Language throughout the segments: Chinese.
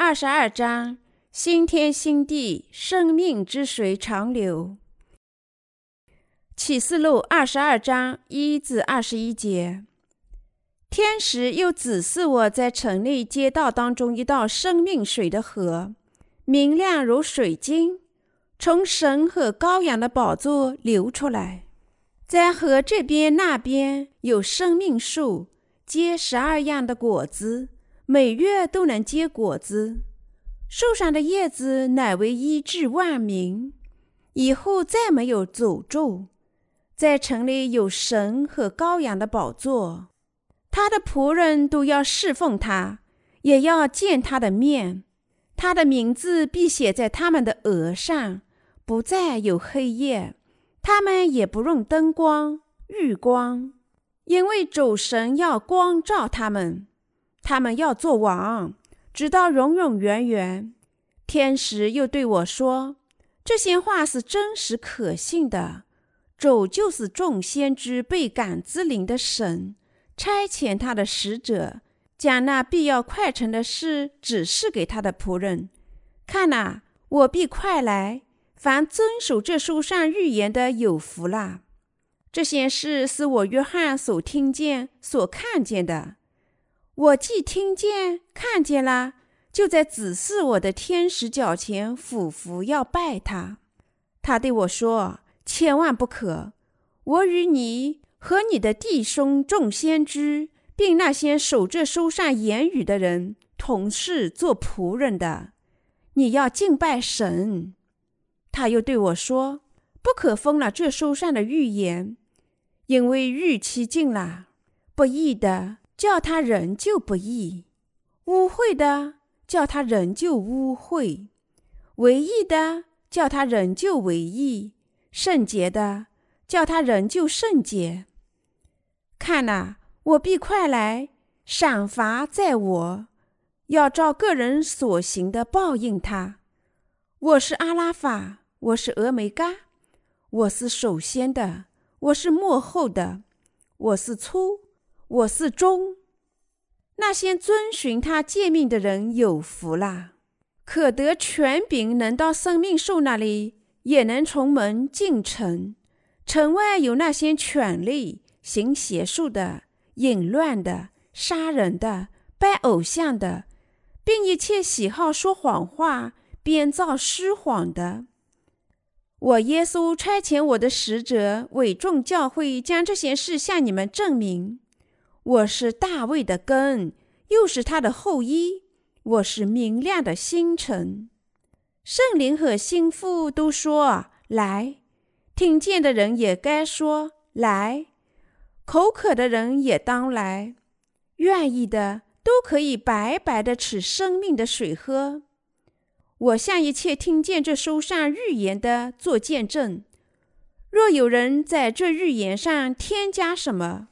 二十二章：新天新地，生命之水长流。启示录二十二章一至二十一节。天使又指示我在城内街道当中一道生命水的河，明亮如水晶，从神和羔羊的宝座流出来。在河这边那边有生命树，结十二样的果子。每月都能结果子，树上的叶子乃为医治万民。以后再没有诅咒，在城里有神和羔羊的宝座，他的仆人都要侍奉他，也要见他的面。他的名字必写在他们的额上，不再有黑夜，他们也不用灯光、日光，因为主神要光照他们。他们要做王，直到永永远远。天使又对我说：“这些话是真实可信的。主就是众先知被感之灵的神，差遣他的使者，将那必要快成的事指示给他的仆人。看哪，我必快来。凡遵守这书上预言的，有福了。这些事是我约翰所听见、所看见的。”我既听见、看见了，就在指示我的天使脚前俯伏要拜他。他对我说：“千万不可！我与你和你的弟兄众先知，并那些守这书上言语的人，同是做仆人的。你要敬拜神。”他又对我说：“不可封了这书上的预言，因为日期近了，不义的。”叫他仍旧不义，污秽的叫他仍旧污秽，唯义的叫他仍旧唯义，圣洁的叫他仍旧圣洁。看呐，我必快来，赏罚在我，要照个人所行的报应他。我是阿拉法，我是峨眉嘎，我是首先的，我是幕后的，我是初。我是忠，那些遵循他诫命的人有福啦，可得权柄，能到生命树那里，也能从门进城。城外有那些权力行邪术的、淫乱的、杀人的、拜偶像的，并一切喜好说谎话、编造虚谎的。我耶稣差遣我的使者，委众教会，将这些事向你们证明。我是大卫的根，又是他的后裔。我是明亮的星辰。圣灵和心腹都说来，听见的人也该说来，口渴的人也当来，愿意的都可以白白的吃生命的水喝。我向一切听见这书上预言的做见证。若有人在这预言上添加什么，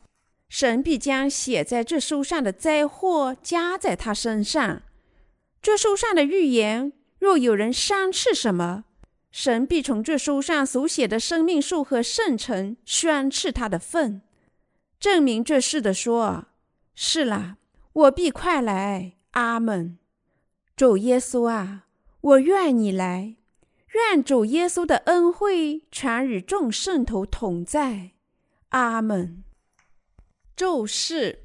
神必将写在这书上的灾祸加在他身上。这书上的预言，若有人伤斥什么，神必从这书上所写的生命树和圣城宣斥他的份，证明这事的说：是了，我必快来。阿门。主耶稣啊，我愿你来，愿主耶稣的恩惠全与众圣徒同在。阿门。咒誓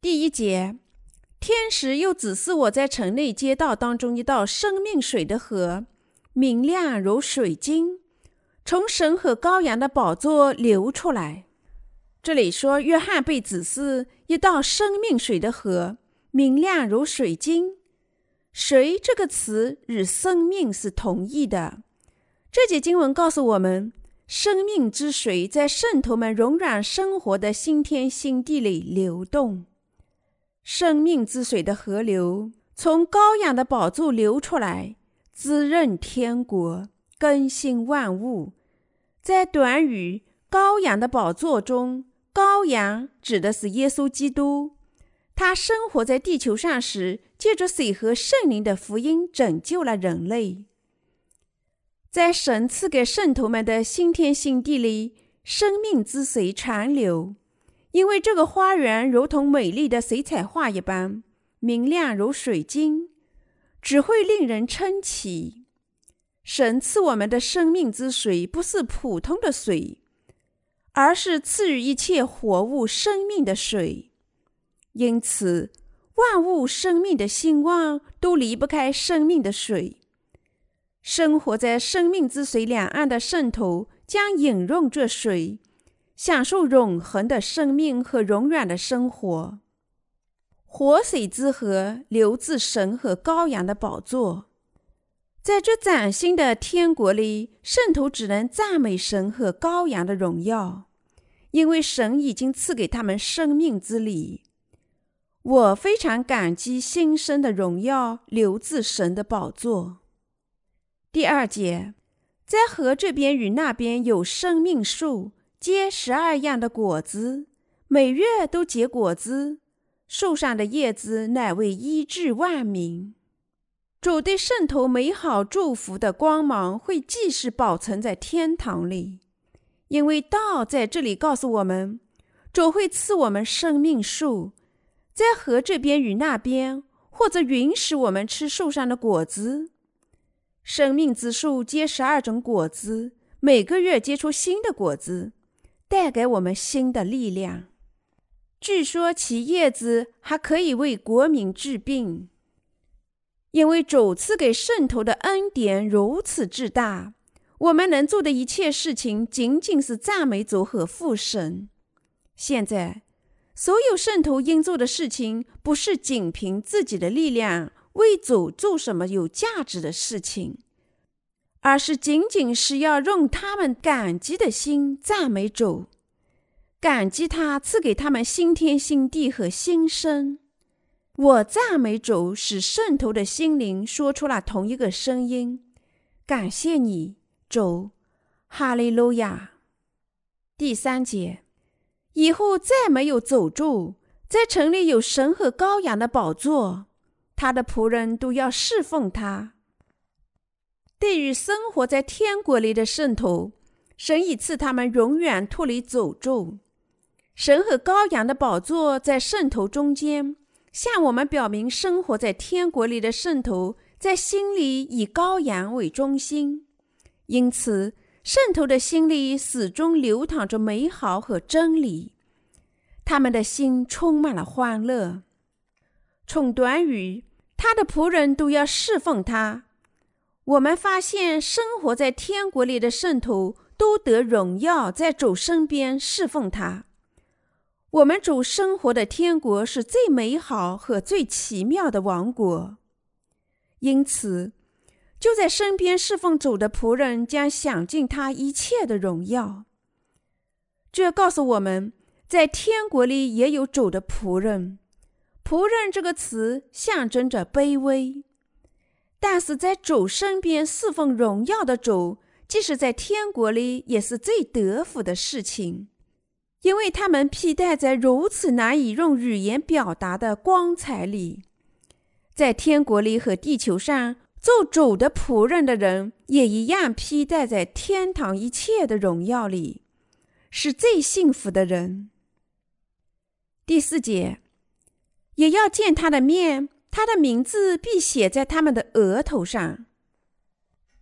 第一节，天使又指示我在城内街道当中一道生命水的河，明亮如水晶，从神和羔羊的宝座流出来。这里说，约翰被指示一道生命水的河，明亮如水晶。水这个词与生命是同义的。这节经文告诉我们。生命之水在圣徒们永远生活的新天新地里流动，生命之水的河流从羔羊的宝座流出来，滋润天国，更新万物。在短语“羔羊的宝座”中，羔羊指的是耶稣基督，他生活在地球上时，借着水和圣灵的福音拯救了人类。在神赐给圣徒们的新天新地里，生命之水长流，因为这个花园如同美丽的水彩画一般，明亮如水晶，只会令人称奇。神赐我们的生命之水不是普通的水，而是赐予一切活物生命的水。因此，万物生命的兴旺都离不开生命的水。生活在生命之水两岸的圣徒将饮用这水，享受永恒的生命和永远的生活。活水之河流自神和羔羊的宝座，在这崭新的天国里，圣徒只能赞美神和羔羊的荣耀，因为神已经赐给他们生命之礼。我非常感激新生的荣耀流自神的宝座。第二节，在河这边与那边有生命树，结十二样的果子，每月都结果子。树上的叶子乃为医治万民。主对圣徒美好祝福的光芒会继续保存在天堂里，因为道在这里告诉我们，主会赐我们生命树，在河这边与那边，或者允许我们吃树上的果子。生命之树结十二种果子，每个月结出新的果子，带给我们新的力量。据说其叶子还可以为国民治病，因为主赐给圣徒的恩典如此之大，我们能做的一切事情仅仅是赞美主和父神。现在，所有圣徒应做的事情，不是仅凭自己的力量为主做什么有价值的事情，而是仅仅是要用他们感激的心赞美主。感激他赐给他们新天新地和新生。我赞美主，使圣徒的心灵说出了同一个声音。感谢你，主，哈利路亚。第三节，以后再没有走住，在城里有神和羔羊的宝座，他的仆人都要侍奉他。对于生活在天国里的圣徒，神已赐他们永远脱离诅咒。神和羔羊的宝座在圣徒中间，向我们表明生活在天国里的圣徒在心里以羔羊为中心，因此圣徒的心里始终流淌着美好和真理，他们的心充满了欢乐。从短语“他的仆人都要侍奉他”，我们发现生活在天国里的圣徒都得荣耀，在主身边侍奉他。我们主生活的天国是最美好和最奇妙的王国，因此，就在身边侍奉主的仆人将享尽他一切的荣耀。这告诉我们，在天国里也有主的仆人。仆人这个词象征着卑微，但是在主身边侍奉荣耀的主，即使在天国里也是最得福的事情。因为他们披戴在如此难以用语言表达的光彩里，在天国里和地球上做主的仆人的人也一样披戴在天堂一切的荣耀里，是最幸福的人。第四节，也要见他的面，他的名字必写在他们的额头上。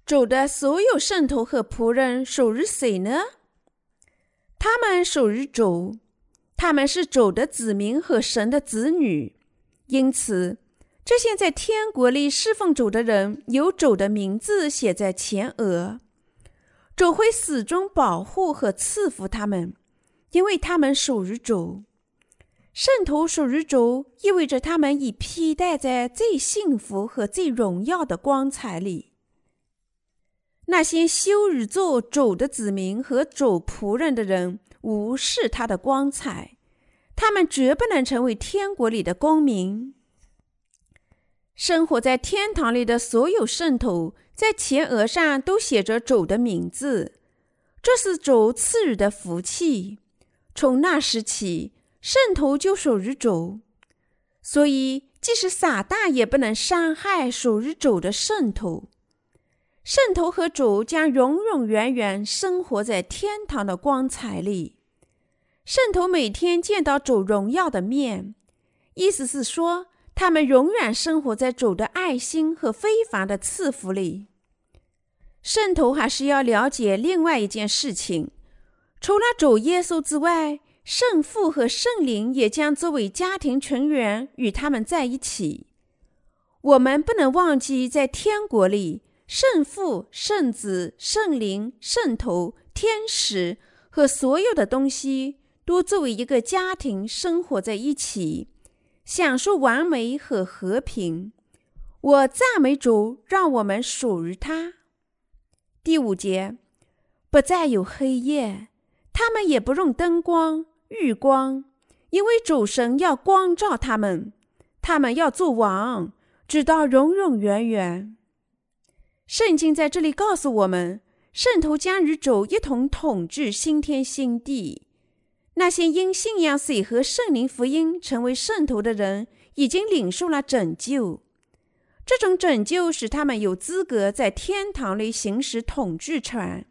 主的所有圣徒和仆人属于谁呢？他们属于主，他们是主的子民和神的子女，因此，这些在天国里侍奉主的人有主的名字写在前额。主会始终保护和赐福他们，因为他们属于主。圣徒属于主，意味着他们已披戴在最幸福和最荣耀的光彩里。那些羞辱做主的子民和主仆人的人，无视他的光彩，他们绝不能成为天国里的公民。生活在天堂里的所有圣徒，在前额上都写着主的名字，这是主赐予的福气。从那时起，圣徒就属于主，所以即使撒旦也不能伤害属于主的圣徒。圣徒和主将永永远远生活在天堂的光彩里。圣徒每天见到主荣耀的面，意思是说，他他们永远生活在主的爱心和非凡的赐福里。圣徒还是要了解另外一件事情：除了主耶稣之外，圣父和圣灵也将作为家庭成员与他们在一起。我们不能忘记，在天国里，圣父、圣子、圣灵、圣徒、天使和所有的东西都作为一个家庭生活在一起，享受完美和和平。我赞美主，让我们属于他。第五节，不再有黑夜，他们也不用灯光、日光，因为主神要光照他们，他们要做王。直到永永远远。圣经在这里告诉我们，圣徒将与主一同统治新天新地。那些因信仰水和圣灵福音成为圣徒的人，已经领受了拯救。这种拯救使他们有资格在天堂里行使统治权，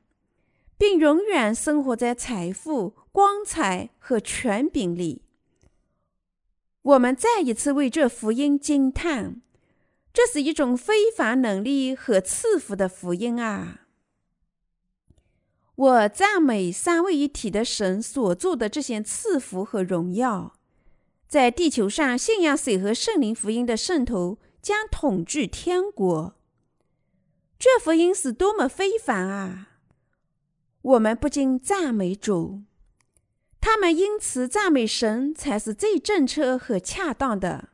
并永远生活在财富、光彩和权柄里。我们再一次为这福音惊叹。这是一种非凡能力和赐福的福音啊！我赞美三位一体的神所做的这些赐福和荣耀。在地球上信仰水和圣灵福音的圣徒将统治天国。这福音是多么非凡啊！我们不禁赞美主。他们因此赞美神才是最正确和恰当的。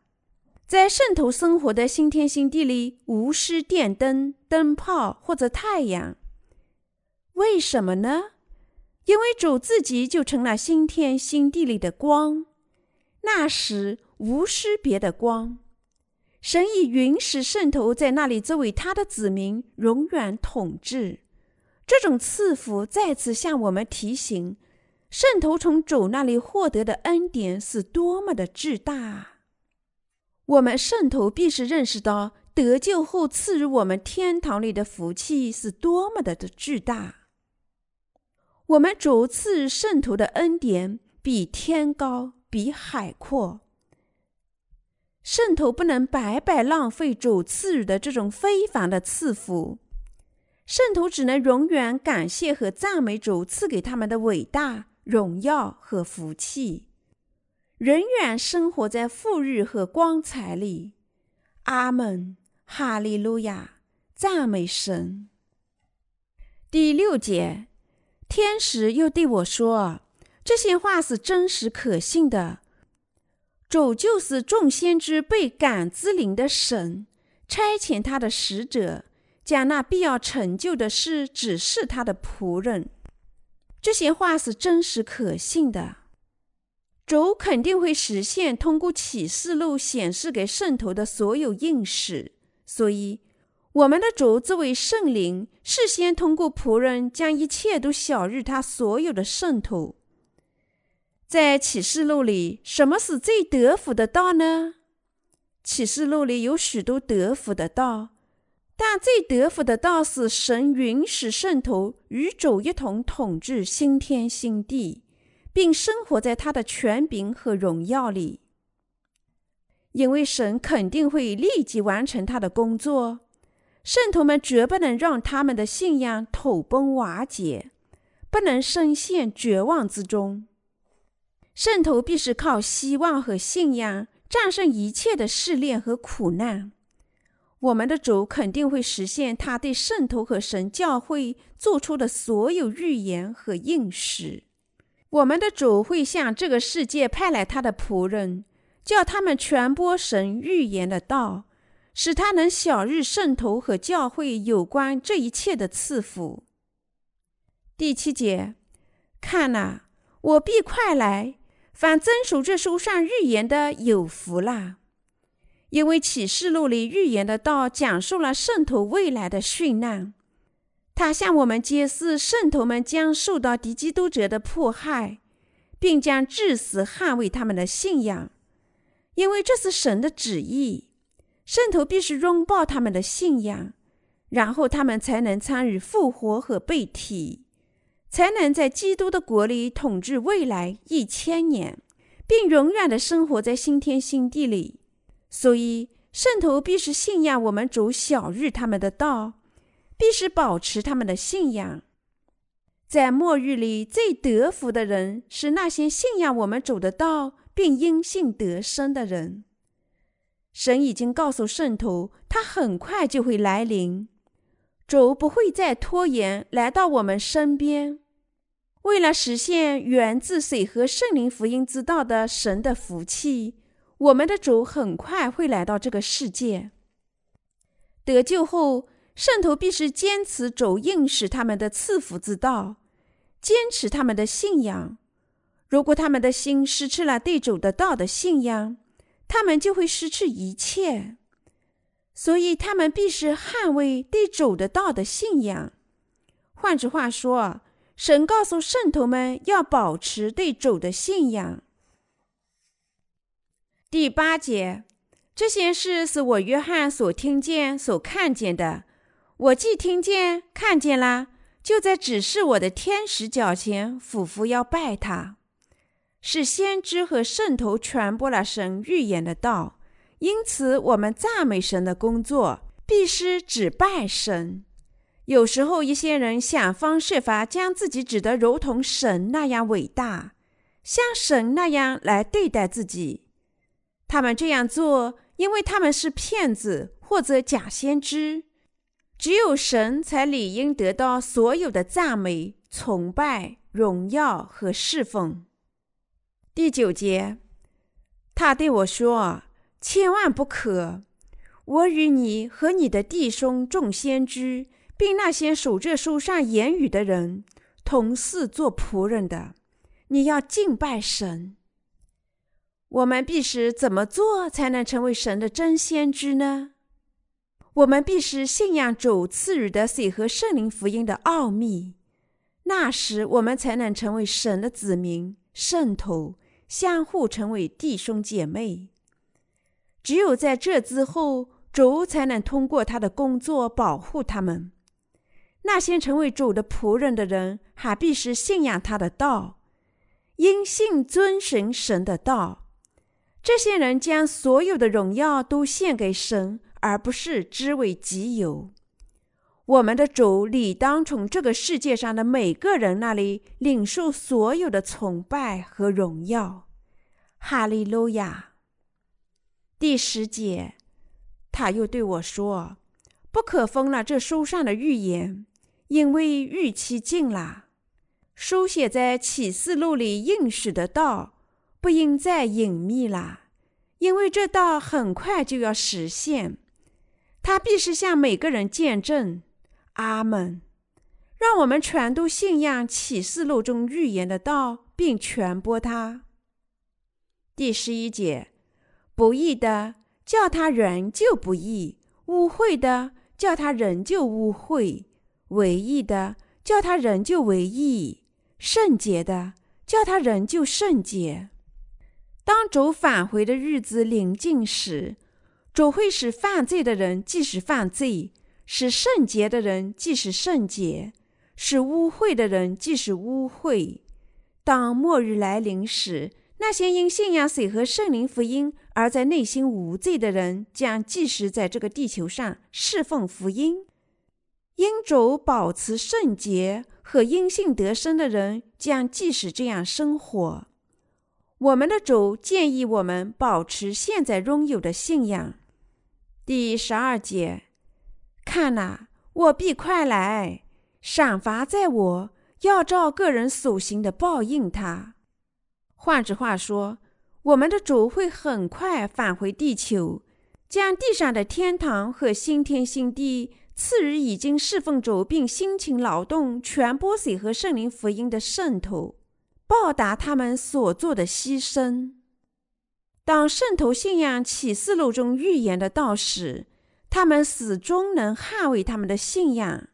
在圣徒生活的新天新地里，无需电灯、灯泡或者太阳。为什么呢？因为主自己就成了新天新地里的光。那时无需别的光。神已允许圣徒在那里作为他的子民，永远统治。这种赐福再次向我们提醒：圣徒从主那里获得的恩典是多么的巨大。我们圣徒必须认识到，得救后赐予我们天堂里的福气是多么的的巨大。我们主赐圣徒的恩典比天高，比海阔。圣徒不能白白浪费主赐予的这种非凡的赐福，圣徒只能永远感谢和赞美主赐给他们的伟大荣耀和福气。永远生活在富裕和光彩里。阿门，哈利路亚，赞美神。第六节，天使又对我说：“这些话是真实可信的。主就是众先知被感之灵的神，差遣他的使者，将那必要成就的事指示他的仆人。这些话是真实可信的。”主肯定会实现通过启示录显示给圣徒的所有应许，所以我们的主作为圣灵，事先通过仆人将一切都晓谕他所有的圣徒。在启示录里，什么是最得福的道呢？启示录里有许多得福的道，但最得福的倒是神允许圣徒与主一同统治新天新地。并生活在他的权柄和荣耀里，因为神肯定会立即完成他的工作。圣徒们绝不能让他们的信仰土崩瓦解，不能深陷绝望之中。圣徒必须靠希望和信仰战胜一切的试炼和苦难。我们的主肯定会实现他对圣徒和神教会做出的所有预言和应许。我们的主会向这个世界派来他的仆人，叫他们传播神预言的道，使他能晓日圣徒和教会有关这一切的赐福。第七节，看呐，我必快来，凡遵守这书上预言的有福了，因为启示录里预言的道讲述了圣徒未来的殉难。他向我们揭示，圣徒们将受到敌基督者的迫害，并将至死捍卫他们的信仰，因为这是神的旨意。圣徒必须拥抱他们的信仰，然后他们才能参与复活和被提，才能在基督的国里统治未来一千年，并永远的生活在新天新地里。所以，圣徒必须信仰我们主小日他们的道，必须保持他们的信仰。在末日里，最得福的人是那些信仰我们主的道并因信得生的人。神已经告诉圣徒，他很快就会来临，主不会再拖延来到我们身边。为了实现源自水和圣灵福音之道的神的福气，我们的主很快会来到这个世界。得救后，圣徒必须坚持主应使他们的赐福之道，坚持他们的信仰。如果他们的心失去了对主的道的信仰，他们就会失去一切，所以他们必须捍卫对主的道的信仰。换句话说，神告诉圣徒们要保持对主的信仰。第八节，这些事是我约翰所听见、所看见的。我既听见、看见了，就在指示我的天使脚前俯伏要拜他。是先知和圣徒传播了神预言的道，因此我们赞美神的工作必须只拜神。有时候一些人想方设法将自己指得如同神那样伟大，像神那样来对待自己。他们这样做，因为他们是骗子或者假先知。只有神才理应得到所有的赞美、崇拜、荣耀和侍奉。第九节，他对我说：“千万不可！我与你和你的弟兄众先知，并那些守这书上言语的人，同是做仆人的。你要敬拜神。我们必须怎么做才能成为神的真先知呢？我们必须信仰主赐予的水和圣灵福音的奥秘，那时我们才能成为神的子民、圣徒。”相互成为弟兄姐妹，只有在这之后，主才能通过他的工作保护他们。那些成为主的仆人的人，还必须信仰他的道，因信遵循神的道。这些人将所有的荣耀都献给神，而不是只为己有。我们的主理当从这个世界上的每个人那里领受所有的崇拜和荣耀。哈利路亚。第十节，他又对我说：“不可封了这书上的预言，因为预期近了。书写在启示录里应许的道，不应再隐秘了，因为这道很快就要实现。他必须向每个人见证。”阿门！让我们全都信仰启示录中预言的道，并传播它。第十一节：不义的叫他仍旧不义，污秽的叫他仍旧污秽，唯义的叫他仍旧唯义，圣洁的叫他仍旧圣洁。当主返回的日子临近时，主会使犯罪的人继续犯罪。使圣洁的人既是圣洁，使污秽的人既是污秽。当末日来临时，那些因信仰水和圣灵福音而在内心无罪的人，将继续在这个地球上侍奉福音。因主保持圣洁和因信得生的人，将继续这样生活。我们的主建议我们保持现在拥有的信仰。第十二节。看呐，我必快来，赏罚在我，要照个人所行的报应他。换句话说，我们的主会很快返回地球，将地上的天堂和新天新地赐予已经侍奉主并辛勤劳动传播水和圣灵福音的圣徒，报答他们所做的牺牲。当圣徒信仰启示录中预言的道时，他们始终能捍卫他们的信仰，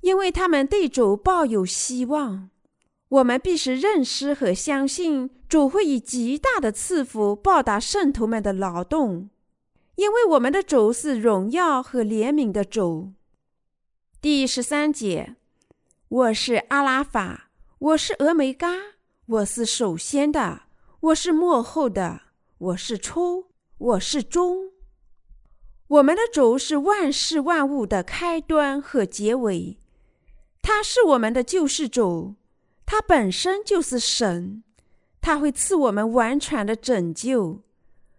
因为他们对主抱有希望。我们必须认识和相信主会以极大的赐福报答圣徒们的劳动，因为我们的主是荣耀和怜悯的主。第十三节，我是阿拉法，我是俄梅嘎，我是首先的，我是幕后的，我是初，我是终。我们的主是万事万物的开端和结尾，他是我们的救世主，他本身就是神，他会赐我们完全的拯救。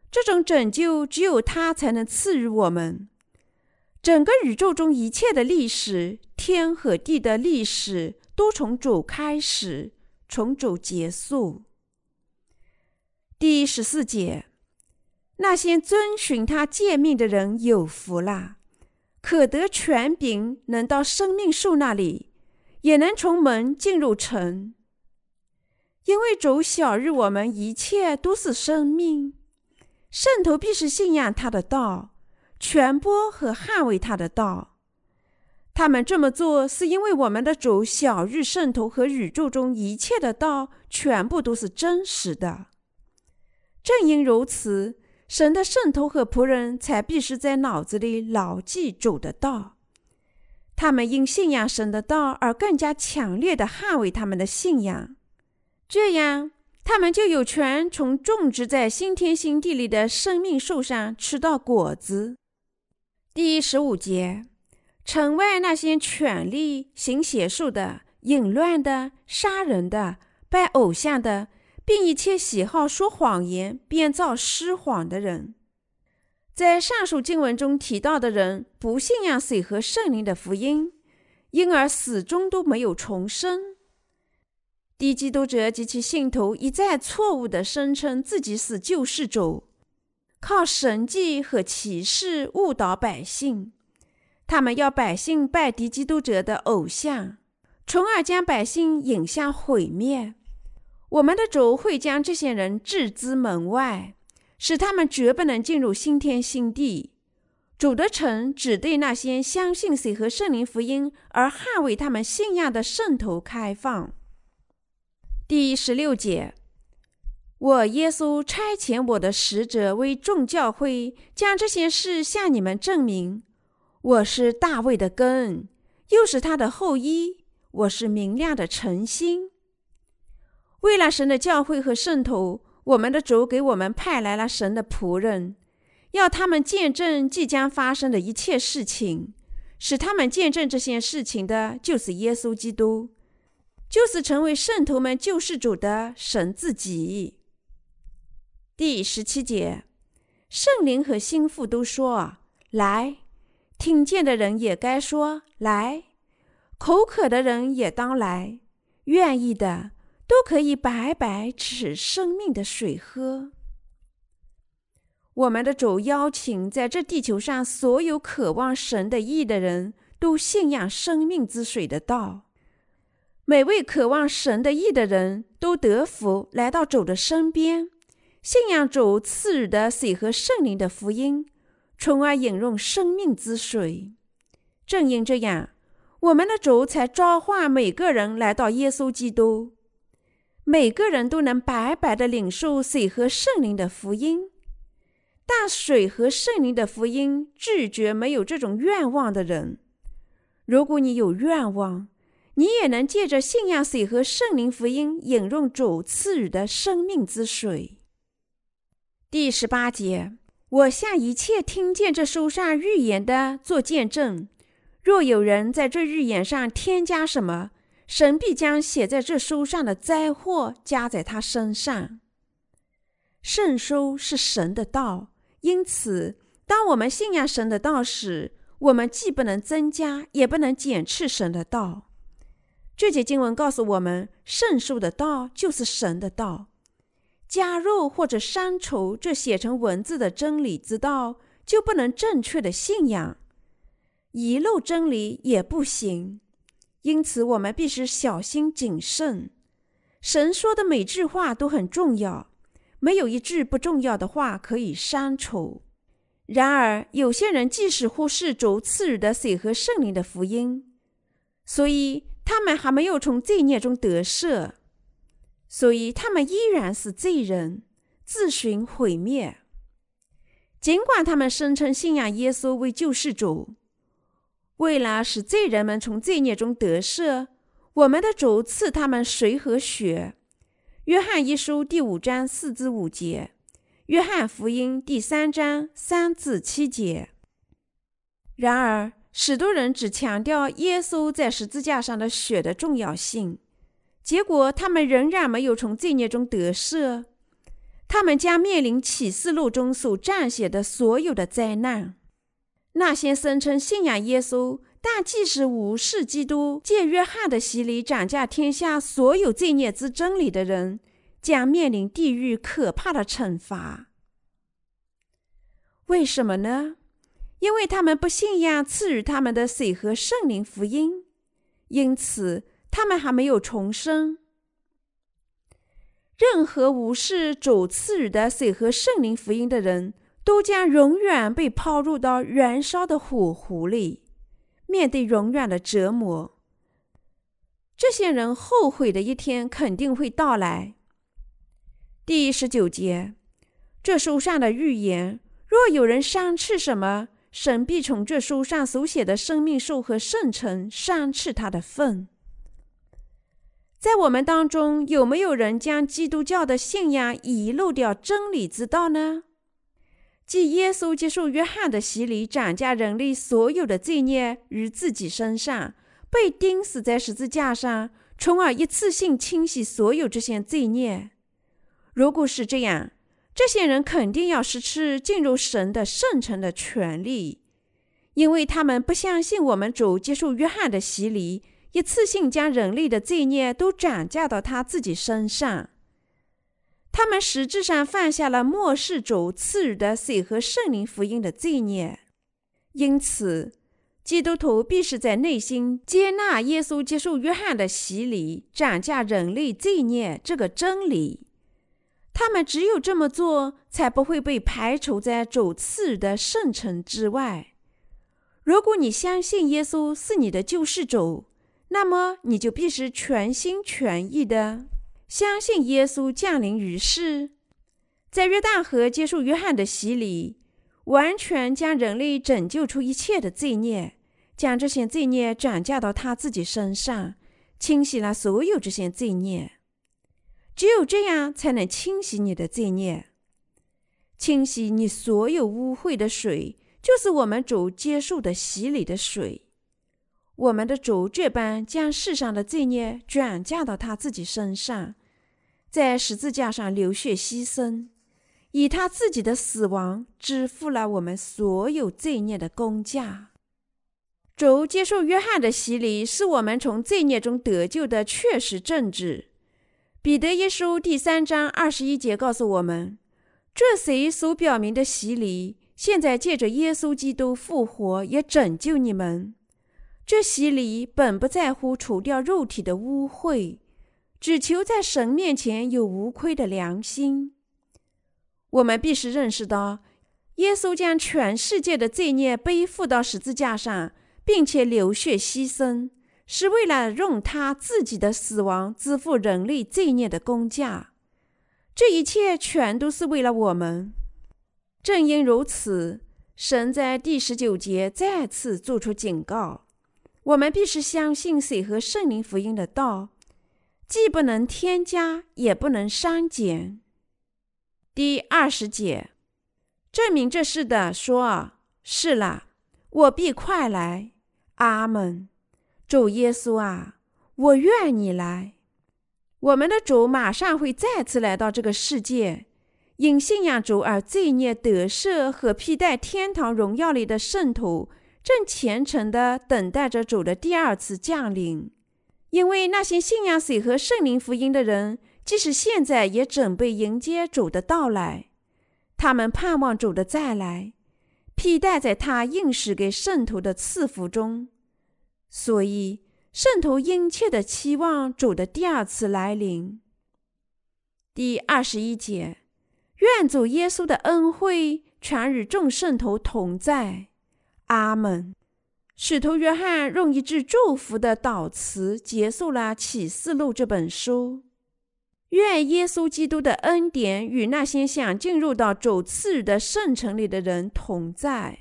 这种拯救只有他才能赐予我们。整个宇宙中一切的历史，天和地的历史，都从主开始，重组结束。第十四节。那些遵循他诫命的人有福了，可得权柄，能到生命树那里，也能从门进入城。因为主晓日我们一切都是生命，圣徒必是信仰他的道，传播和捍卫他的道。他们这么做，是因为我们的主晓日圣徒和宇宙中一切的道全部都是真实的。正因如此。神的圣徒和仆人才必须在脑子里牢记主的道，他们因信仰神的道而更加强烈的捍卫他们的信仰，这样他们就有权从种植在新天新地里的生命树上吃到果子。第十五节，城外那些权力行邪术的、淫乱的、杀人的、拜偶像的。并一切喜好说谎言、编造虚谎的人，在上述经文中提到的人，不信仰水和圣灵的福音，因而始终都没有重生。低基督者及其信徒一再错误地声称自己是救世主，靠神迹和启示误导百姓。他们要百姓拜敌基督者的偶像，从而将百姓引向毁灭。我们的主会将这些人置之门外，使他们绝不能进入新天新地。主的城只对那些相信水和圣灵福音而捍卫他们信仰的圣徒开放。第十六节，我耶稣差遣我的使者为众教会将这些事向你们证明。我是大卫的根，又是他的后裔。我是明亮的晨星。为了神的教会和圣徒，我们的主给我们派来了神的仆人，要他们见证即将发生的一切事情。使他们见证这些事情的，就是耶稣基督，就是成为圣徒们救世主的神自己。第十七节，圣灵和心腹都说：“来！”听见的人也该说：“来！”口渴的人也当来，愿意的。都可以白白吃生命的水喝。我们的主邀请在这地球上所有渴望神的意的人都信仰生命之水的道。每位渴望神的意的人都得福，来到主的身边，信仰主赐予的水和圣灵的福音，从而饮用生命之水。正因这样，我们的主才召唤每个人来到耶稣基督。每个人都能白白的领受水和圣灵的福音，但水和圣灵的福音拒绝没有这种愿望的人。如果你有愿望，你也能借着信仰水和圣灵福音饮用主赐予的生命之水。第十八节，我向一切听见这书上预言的做见证，若有人在这预言上添加什么。神必将写在这书上的灾祸加在他身上。圣书是神的道，因此，当我们信仰神的道时，我们既不能增加，也不能减去神的道。这节经文告诉我们，圣书的道就是神的道。加入或者删除这写成文字的真理之道，就不能正确的信仰；遗漏真理也不行。因此，我们必须小心谨慎。神说的每句话都很重要，没有一句不重要的话可以删除。然而，有些人即使忽视主赐予的水和圣灵的福音，所以他们还没有从罪孽中得赦，所以他们依然是罪人，自寻毁灭。尽管他们声称信仰耶稣为救世主。为了使罪人们从罪孽中得赦，我们的主赐他们水和血。约翰一书第五章四至五节，约翰福音第三章三至七节。然而，许多人只强调耶稣在十字架上的血的重要性，结果他们仍然没有从罪孽中得赦。他们将面临启示录中所撰写的所有的灾难。那些声称信仰耶稣，但即使无视基督借约翰的洗礼涨价天下所有罪孽之真理的人，将面临地狱可怕的惩罚。为什么呢？因为他们不信仰赐予他们的水和圣灵福音，因此他们还没有重生。任何无视主赐予的水和圣灵福音的人，都将永远被抛入到燃烧的火湖里，面对永远的折磨。这些人后悔的一天肯定会到来。第十九节，这书上的预言：若有人伤斥什么，神必从这书上所写的生命树和圣城伤斥他的份。在我们当中，有没有人将基督教的信仰遗漏掉真理之道呢？即耶稣接受约翰的洗礼，斩下人类所有的罪孽于自己身上，被钉死在十字架上，从而一次性清洗所有这些罪孽。如果是这样，这些人肯定要失去进入神的圣城的权利，因为他们不相信我们主接受约翰的洗礼。一次性将人类的罪孽都转嫁到他自己身上，他们实质上犯下了末世主赐予的水和圣灵福音的罪孽。因此，基督徒必须在内心接纳耶稣接受约翰的洗礼，转嫁人类罪孽这个真理。他们只有这么做，才不会被排除在主赐予的圣城之外。如果你相信耶稣是你的救世主，那么你就必须全心全意的相信耶稣降临于世，在约旦河接受约翰的洗礼，完全将人类拯救出一切的罪孽，将这些罪孽转嫁到他自己身上，清洗了所有这些罪孽。只有这样，才能清洗你的罪孽，清洗你所有污秽的水，就是我们主接受的洗礼的水。我们的主这般将世上的罪孽转嫁到他自己身上，在十字架上流血牺牲，以他自己的死亡支付了我们所有罪孽的工价。主接受约翰的洗礼，是我们从罪孽中得救的确实证据。彼得一书第三章二十一节告诉我们，这谁所表明的洗礼，现在借着耶稣基督复活，也拯救你们。这洗礼本不在乎除掉肉体的污秽，只求在神面前有无愧的良心。我们必须认识到，耶稣将全世界的罪孽背负到十字架上，并且流血牺牲，是为了用他自己的死亡支付人类罪孽的工价。这一切全都是为了我们。正因如此，神在第十九节再次做出警告。我们必须相信水和圣灵福音的道，既不能添加，也不能删减。第二十节，证明这事的说：“是了，我必快来。”阿门。主耶稣啊，我愿你来。我们的主马上会再次来到这个世界，因信仰主而罪孽得赦和披戴天堂荣耀里的圣徒。正虔诚地等待着主的第二次降临，因为那些信仰水和圣灵福音的人，即使现在也准备迎接主的到来。他们盼望主的再来，披戴在他应许给圣徒的赐福中。所以，圣徒殷切地期望主的第二次来临。第二十一节，愿主耶稣的恩惠全与众圣徒同在。阿门。使徒约翰用一句祝福的祷词结束了《启示录》这本书。愿耶稣基督的恩典与那些想进入到主赐予的圣城里的人同在。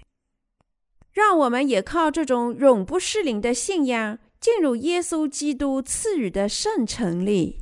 让我们也靠这种永不失灵的信仰，进入耶稣基督赐予的圣城里。